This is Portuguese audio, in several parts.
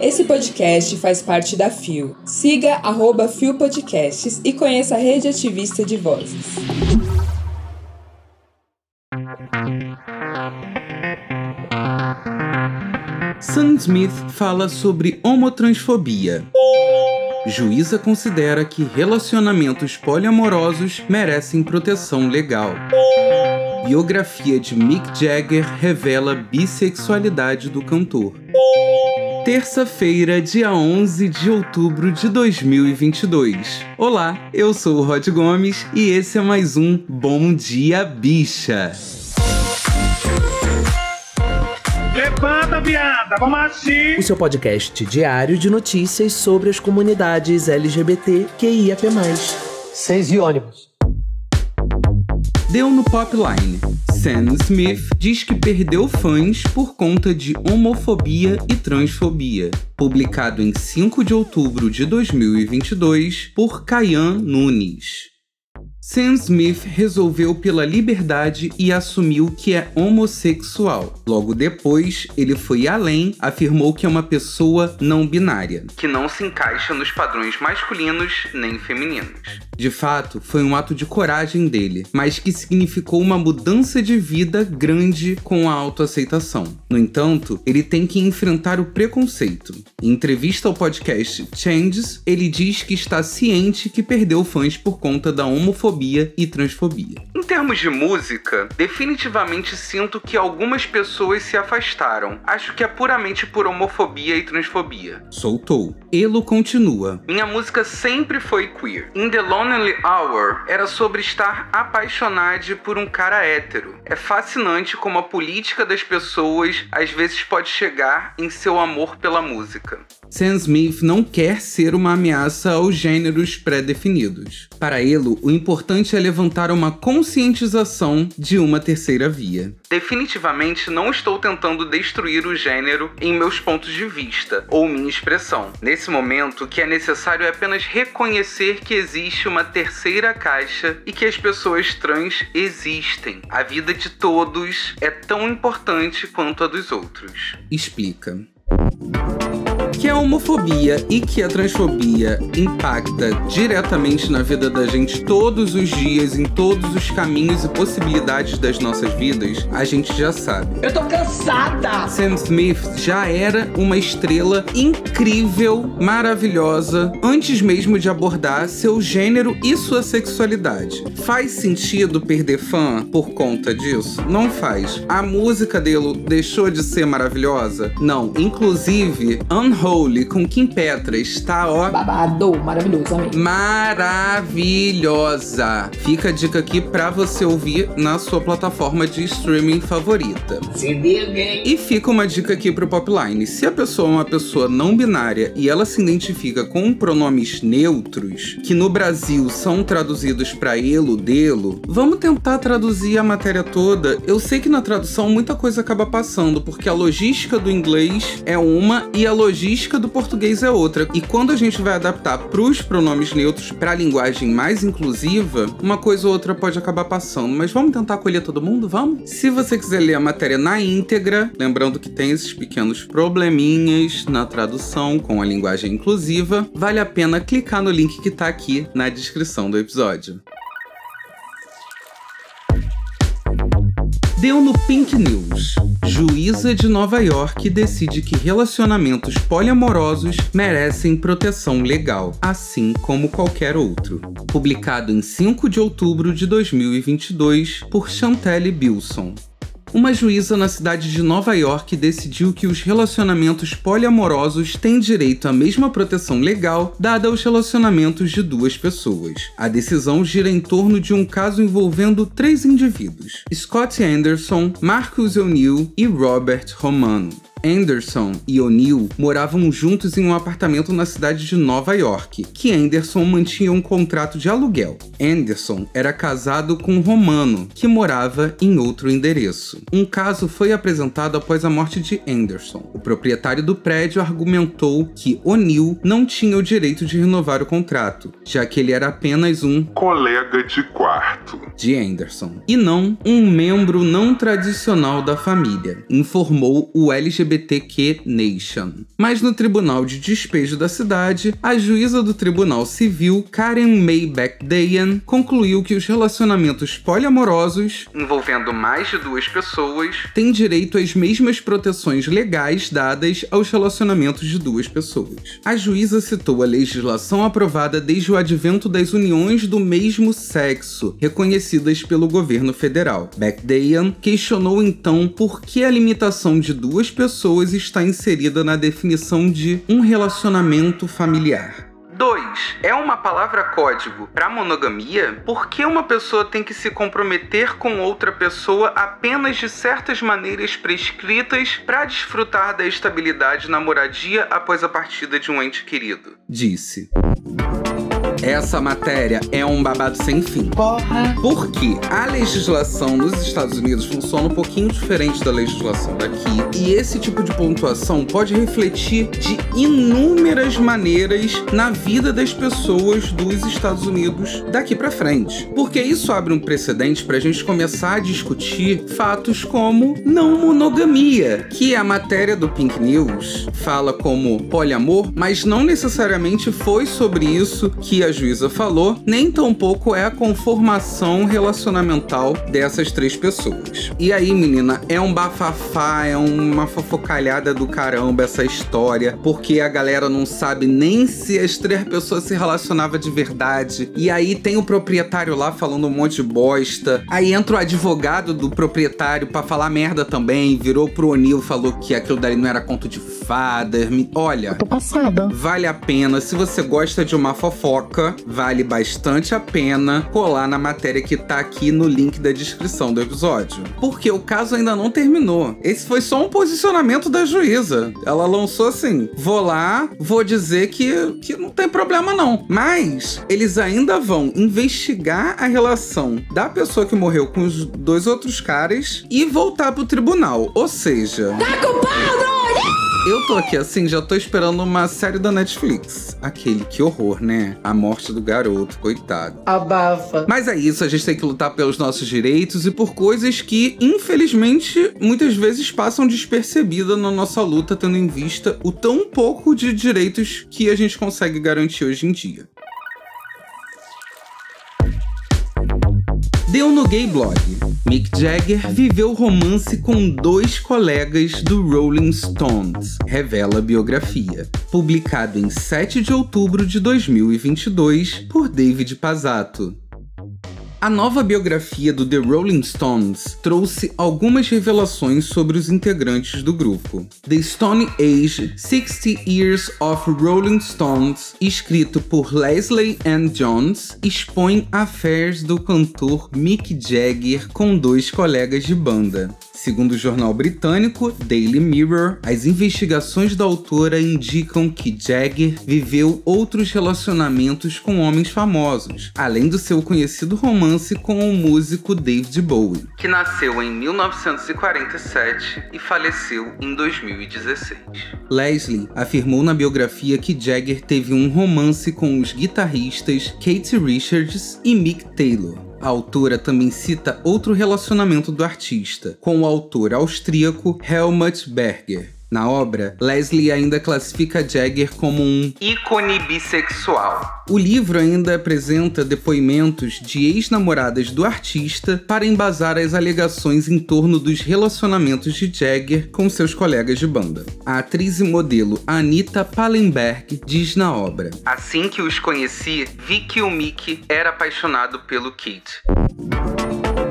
Esse podcast faz parte da FIO. Siga arroba FIO Podcasts e conheça a rede ativista de vozes. Sam Smith fala sobre homotransfobia. Juíza considera que relacionamentos poliamorosos merecem proteção legal. Biografia de Mick Jagger revela bissexualidade do cantor. Terça-feira, dia 11 de outubro de 2022. Olá, eu sou o Rod Gomes e esse é mais um Bom Dia Bicha. Levanta, viada, vamos assistir. O seu podcast diário de notícias sobre as comunidades LGBT QIAP+. Seis e ônibus. Deu no Popline. Sam Smith diz que perdeu fãs por conta de homofobia e transfobia. Publicado em 5 de outubro de 2022 por Kayan Nunes. Sam Smith resolveu pela liberdade e assumiu que é homossexual. Logo depois, ele foi além, afirmou que é uma pessoa não binária, que não se encaixa nos padrões masculinos nem femininos. De fato, foi um ato de coragem dele, mas que significou uma mudança de vida grande com a autoaceitação. No entanto, ele tem que enfrentar o preconceito. Em entrevista ao podcast Changes, ele diz que está ciente que perdeu fãs por conta da homofobia e transfobia. Em termos de música, definitivamente sinto que algumas pessoas se afastaram. Acho que é puramente por homofobia e transfobia. Soltou. Elo continua. Minha música sempre foi queer. In the Lonely Hour era sobre estar apaixonado por um cara hétero. É fascinante como a política das pessoas às vezes pode chegar em seu amor pela música. Sam Smith não quer ser uma ameaça aos gêneros pré-definidos. Para ele, o importante é levantar uma conscientização de uma terceira via. Definitivamente não estou tentando destruir o gênero em meus pontos de vista ou minha expressão. Nesse momento, o que é necessário é apenas reconhecer que existe uma terceira caixa e que as pessoas trans existem. A vida de todos é tão importante quanto a dos outros. Explica que a homofobia e que a transfobia impacta diretamente na vida da gente todos os dias, em todos os caminhos e possibilidades das nossas vidas, a gente já sabe. Eu tô cansada! Sam Smith já era uma estrela incrível, maravilhosa, antes mesmo de abordar seu gênero e sua sexualidade. Faz sentido perder fã por conta disso? Não faz. A música dele deixou de ser maravilhosa? Não. Inclusive, Unholy Com Kim Petra está, ó. Babado, maravilhoso, amém. Maravilhosa. Fica a dica aqui pra você ouvir na sua plataforma de streaming favorita. Se liga, E fica uma dica aqui pro Popline. Se a pessoa é uma pessoa não binária e ela se identifica com pronomes neutros, que no Brasil são traduzidos para elo, delo, vamos tentar traduzir a matéria toda. Eu sei que na tradução muita coisa acaba passando, porque a logística do inglês é uma e a logística do português é outra. E quando a gente vai adaptar para os pronomes neutros para a linguagem mais inclusiva, uma coisa ou outra pode acabar passando. Mas vamos tentar acolher todo mundo? Vamos? Se você quiser ler a matéria na íntegra, lembrando que tem esses pequenos probleminhas na tradução com a linguagem inclusiva, vale a pena clicar no link que está aqui na descrição do episódio. Deu no Pink News. Juíza de Nova York decide que relacionamentos poliamorosos merecem proteção legal, assim como qualquer outro. Publicado em 5 de outubro de 2022 por Chantelle Bilson uma juíza na cidade de Nova York decidiu que os relacionamentos poliamorosos têm direito à mesma proteção legal dada aos relacionamentos de duas pessoas. A decisão gira em torno de um caso envolvendo três indivíduos: Scott Anderson, Marcus O'Neill e Robert Romano. Anderson e O'Neill moravam juntos em um apartamento na cidade de Nova York, que Anderson mantinha um contrato de aluguel. Anderson era casado com Romano, que morava em outro endereço. Um caso foi apresentado após a morte de Anderson. O proprietário do prédio argumentou que O'Neill não tinha o direito de renovar o contrato, já que ele era apenas um colega de quarto de Anderson e não um membro não tradicional da família, informou o LGBT LGBTQ Nation. Mas no Tribunal de Despejo da cidade, a juíza do Tribunal Civil, Karen May Beckdayan, concluiu que os relacionamentos poliamorosos, envolvendo mais de duas pessoas, têm direito às mesmas proteções legais dadas aos relacionamentos de duas pessoas. A juíza citou a legislação aprovada desde o advento das uniões do mesmo sexo, reconhecidas pelo governo federal. Beckdayan questionou então por que a limitação de duas pessoas está inserida na definição de um relacionamento familiar. 2. É uma palavra código para monogamia? Por que uma pessoa tem que se comprometer com outra pessoa apenas de certas maneiras prescritas para desfrutar da estabilidade na moradia após a partida de um ente querido? Disse. Essa matéria é um babado sem fim. Porra. Porque a legislação nos Estados Unidos funciona um pouquinho diferente da legislação daqui. E esse tipo de pontuação pode refletir de inúmeras maneiras na vida das pessoas dos Estados Unidos daqui para frente. Porque isso abre um precedente para a gente começar a discutir fatos como não monogamia, que a matéria do Pink News fala como poliamor, mas não necessariamente foi sobre isso que a juíza falou, nem tampouco é a conformação relacionamental dessas três pessoas. E aí, menina, é um bafafá, é uma fofocalhada do caramba essa história, porque a galera não sabe nem se as três pessoas se relacionavam de verdade. E aí tem o proprietário lá falando um monte de bosta. Aí entra o advogado do proprietário para falar merda também, virou pro O'Neill, falou que aquilo dali não era conto de fadas. Olha, Tô passada. vale a pena se você gosta de uma fofoca, vale bastante a pena colar na matéria que tá aqui no link da descrição do episódio. Porque o caso ainda não terminou. Esse foi só um posicionamento da juíza. Ela lançou assim: vou lá, vou dizer que, que não tem problema não. Mas eles ainda vão investigar a relação da pessoa que morreu com os dois outros caras e voltar pro tribunal. Ou seja. Eu tô aqui assim, já tô esperando uma série da Netflix. Aquele, que horror, né? A morte do garoto, coitado. Abafa. Mas é isso, a gente tem que lutar pelos nossos direitos e por coisas que, infelizmente, muitas vezes passam despercebida na nossa luta, tendo em vista o tão pouco de direitos que a gente consegue garantir hoje em dia. Deu no Gay Blog. Mick Jagger viveu romance com dois colegas do Rolling Stones, revela a biografia. Publicado em 7 de outubro de 2022 por David Pazzato. A nova biografia do The Rolling Stones trouxe algumas revelações sobre os integrantes do grupo. The Stone Age 60 Years of Rolling Stones, escrito por Leslie Ann Jones, expõe affairs do cantor Mick Jagger com dois colegas de banda. Segundo o jornal britânico Daily Mirror, as investigações da autora indicam que Jagger viveu outros relacionamentos com homens famosos, além do seu conhecido romance com o músico David Bowie, que nasceu em 1947 e faleceu em 2016. Leslie afirmou na biografia que Jagger teve um romance com os guitarristas Katie Richards e Mick Taylor. A autora também cita outro relacionamento do artista, com o autor austríaco Helmut Berger. Na obra, Leslie ainda classifica Jagger como um ícone bissexual. O livro ainda apresenta depoimentos de ex-namoradas do artista para embasar as alegações em torno dos relacionamentos de Jagger com seus colegas de banda. A atriz e modelo Anita Pallenberg diz na obra: Assim que os conheci, vi que o Mickey era apaixonado pelo Kate.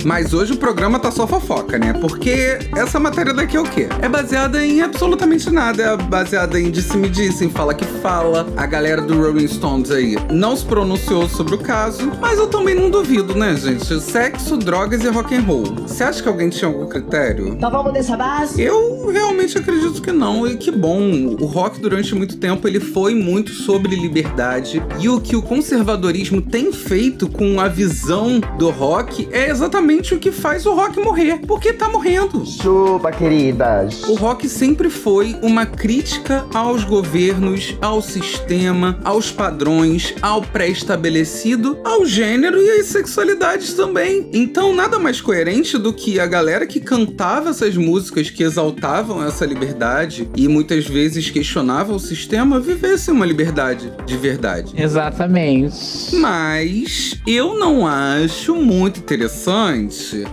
Mas hoje o programa tá só fofoca, né? Porque essa matéria daqui é o quê? É baseada em absolutamente nada. É baseada em disse-me-disse, em fala que fala. A galera do Rolling Stones aí não se pronunciou sobre o caso. Mas eu também não duvido, né, gente? Sexo, drogas e rock and roll. Você acha que alguém tinha algum critério? Então vamos dessa base? Eu realmente acredito que não, e que bom. O rock durante muito tempo ele foi muito sobre liberdade e o que o conservadorismo tem feito com a visão do rock é exatamente exatamente o que faz o rock morrer, porque tá morrendo. Chupa, queridas. O rock sempre foi uma crítica aos governos, ao sistema, aos padrões, ao pré-estabelecido, ao gênero e às sexualidades também. Então, nada mais coerente do que a galera que cantava essas músicas que exaltavam essa liberdade e muitas vezes questionavam o sistema vivesse uma liberdade de verdade. Exatamente. Mas eu não acho muito interessante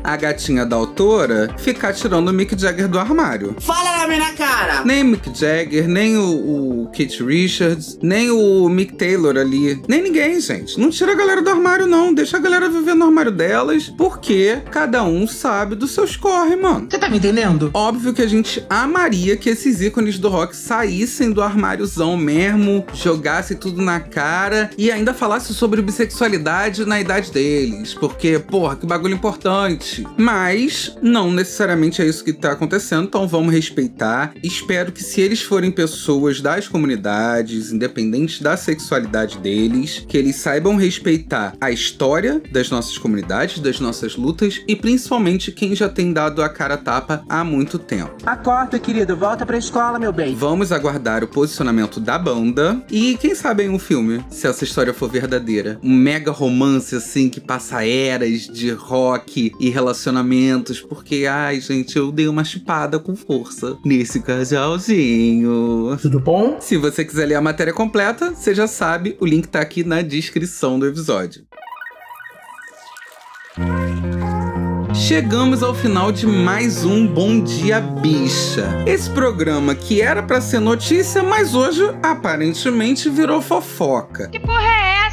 a gatinha da autora ficar tirando o Mick Jagger do armário. Fala na minha cara. Nem o Mick Jagger, nem o, o Keith Richards, nem o Mick Taylor ali. Nem ninguém, gente. Não tira a galera do armário, não. Deixa a galera viver no armário delas, porque cada um sabe dos seus corre, mano. Você tá me entendendo? Óbvio que a gente amaria que esses ícones do rock saíssem do armáriozão mesmo, jogassem tudo na cara e ainda falassem sobre bissexualidade na idade deles. Porque, porra, que bagulho importante. Mas não necessariamente é isso que tá acontecendo, então vamos respeitar. Espero que se eles forem pessoas das comunidades, independente da sexualidade deles, que eles saibam respeitar a história das nossas comunidades, das nossas lutas e principalmente quem já tem dado a cara tapa há muito tempo. Acorda, querido. Volta pra escola, meu bem. Vamos aguardar o posicionamento da banda e quem sabe em um filme, se essa história for verdadeira. Um mega romance assim que passa eras de rock e relacionamentos, porque ai, gente, eu dei uma chupada com força nesse casalzinho. Tudo bom? Se você quiser ler a matéria completa, você já sabe, o link tá aqui na descrição do episódio. Chegamos ao final de mais um Bom Dia Bicha. Esse programa que era pra ser notícia, mas hoje aparentemente virou fofoca. Que porra é essa?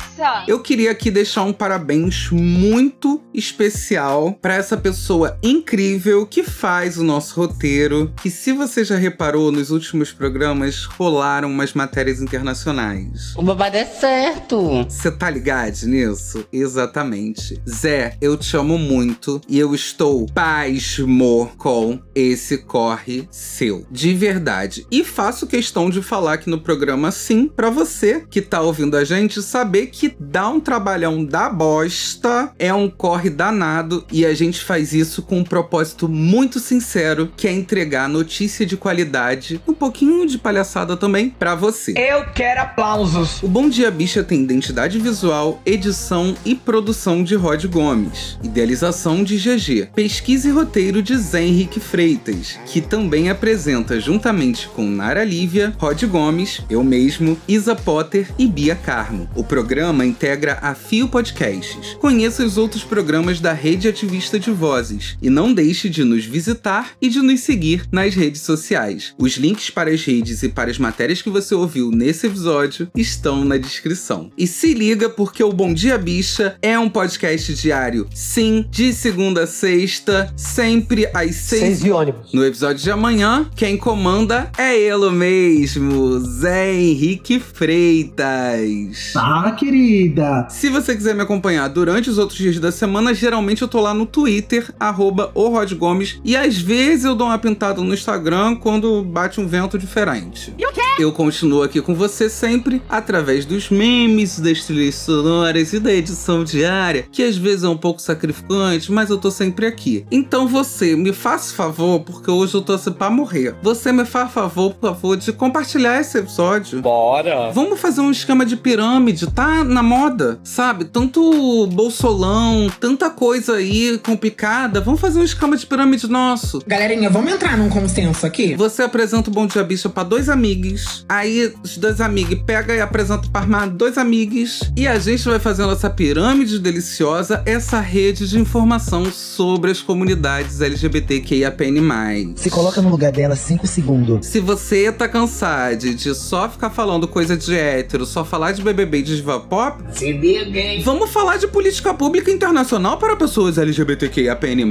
Eu queria aqui deixar um parabéns muito especial pra essa pessoa incrível que faz o nosso roteiro, que se você já reparou nos últimos programas rolaram umas matérias internacionais. O babado é certo. Você tá ligado nisso? Exatamente. Zé, eu te amo muito e eu estou pasmo com esse corre seu. De verdade. E faço questão de falar aqui no programa sim pra você que tá ouvindo a gente saber que dá um trabalhão da bosta, é um corre danado e a gente faz isso com um propósito muito sincero, que é entregar notícia de qualidade, um pouquinho de palhaçada também pra você. Eu quero aplausos. O Bom Dia Bicha tem identidade visual, edição e produção de Rod Gomes, idealização de GG, pesquisa e roteiro de Zé Henrique Freitas, que também apresenta juntamente com Nara Lívia, Rod Gomes, eu mesmo, Isa Potter e Bia Carmo. O programa integra a Fio Podcasts. Conheça os outros programas da Rede Ativista de Vozes e não deixe de nos visitar e de nos seguir nas redes sociais. Os links para as redes e para as matérias que você ouviu nesse episódio estão na descrição. E se liga porque o Bom Dia Bicha é um podcast diário, sim, de segunda a sexta, sempre às seis. Seis de ônibus. No episódio de amanhã, quem comanda é ele mesmo, Zé Henrique Freitas. Ah, querida. Se você quiser me acompanhar durante os outros dias da semana, geralmente eu tô lá no Twitter, arroba Gomes, e às vezes eu dou uma pintada no Instagram quando bate um vento diferente. E o quê? Eu continuo aqui com você sempre através dos memes, das trilhas sonoras e da edição diária, que às vezes é um pouco sacrificante, mas eu tô sempre aqui. Então você me faz favor, porque hoje eu tô assim pra morrer. Você me faz favor, por favor, de compartilhar esse episódio. Bora. Vamos fazer um esquema de pirâmide, tá na moda, sabe? Tanto bolsolão, tanta coisa aí complicada. Vamos fazer um esquema de pirâmide nosso. Galerinha, vamos entrar num consenso aqui? Você apresenta o Bom Dia Bicha pra dois amigos. Aí os dois amigos pega e apresenta pra armar dois amigos. E a gente vai fazendo essa pirâmide deliciosa, essa rede de informação sobre as comunidades LGBTQIAPN+. Se coloca no lugar dela 5 segundos. Se você tá cansado de só ficar falando coisa de hétero, só falar de BBB e de diva pop, Se liga, hein? vamos falar de política pública internacional para pessoas LGBTQIAPN+.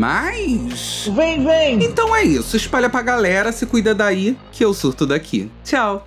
Vem, vem. Então é isso, espalha pra galera, se cuida daí, que eu surto daqui. Tchau!